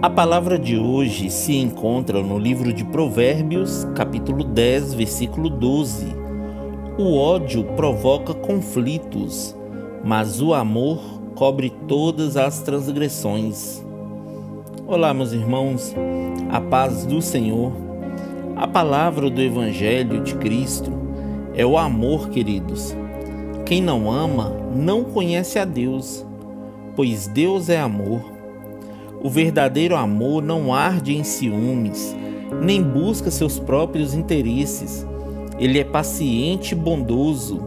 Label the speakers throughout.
Speaker 1: A palavra de hoje se encontra no livro de Provérbios, capítulo 10, versículo 12. O ódio provoca conflitos, mas o amor cobre todas as transgressões. Olá, meus irmãos, a paz do Senhor. A palavra do Evangelho de Cristo é o amor, queridos. Quem não ama não conhece a Deus, pois Deus é amor. O verdadeiro amor não arde em ciúmes, nem busca seus próprios interesses. Ele é paciente e bondoso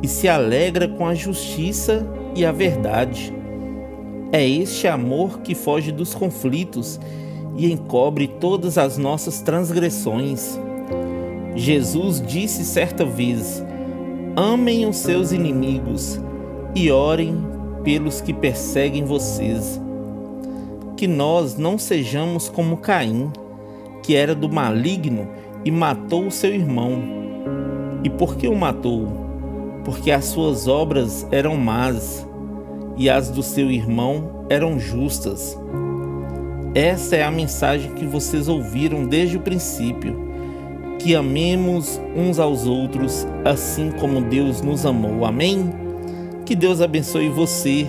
Speaker 1: e se alegra com a justiça e a verdade. É este amor que foge dos conflitos e encobre todas as nossas transgressões. Jesus disse certa vez: Amem os seus inimigos e orem pelos que perseguem vocês. Que nós não sejamos como Caim, que era do maligno e matou o seu irmão. E por que o matou? Porque as suas obras eram más e as do seu irmão eram justas. Essa é a mensagem que vocês ouviram desde o princípio que amemos uns aos outros assim como Deus nos amou. Amém? Que Deus abençoe você,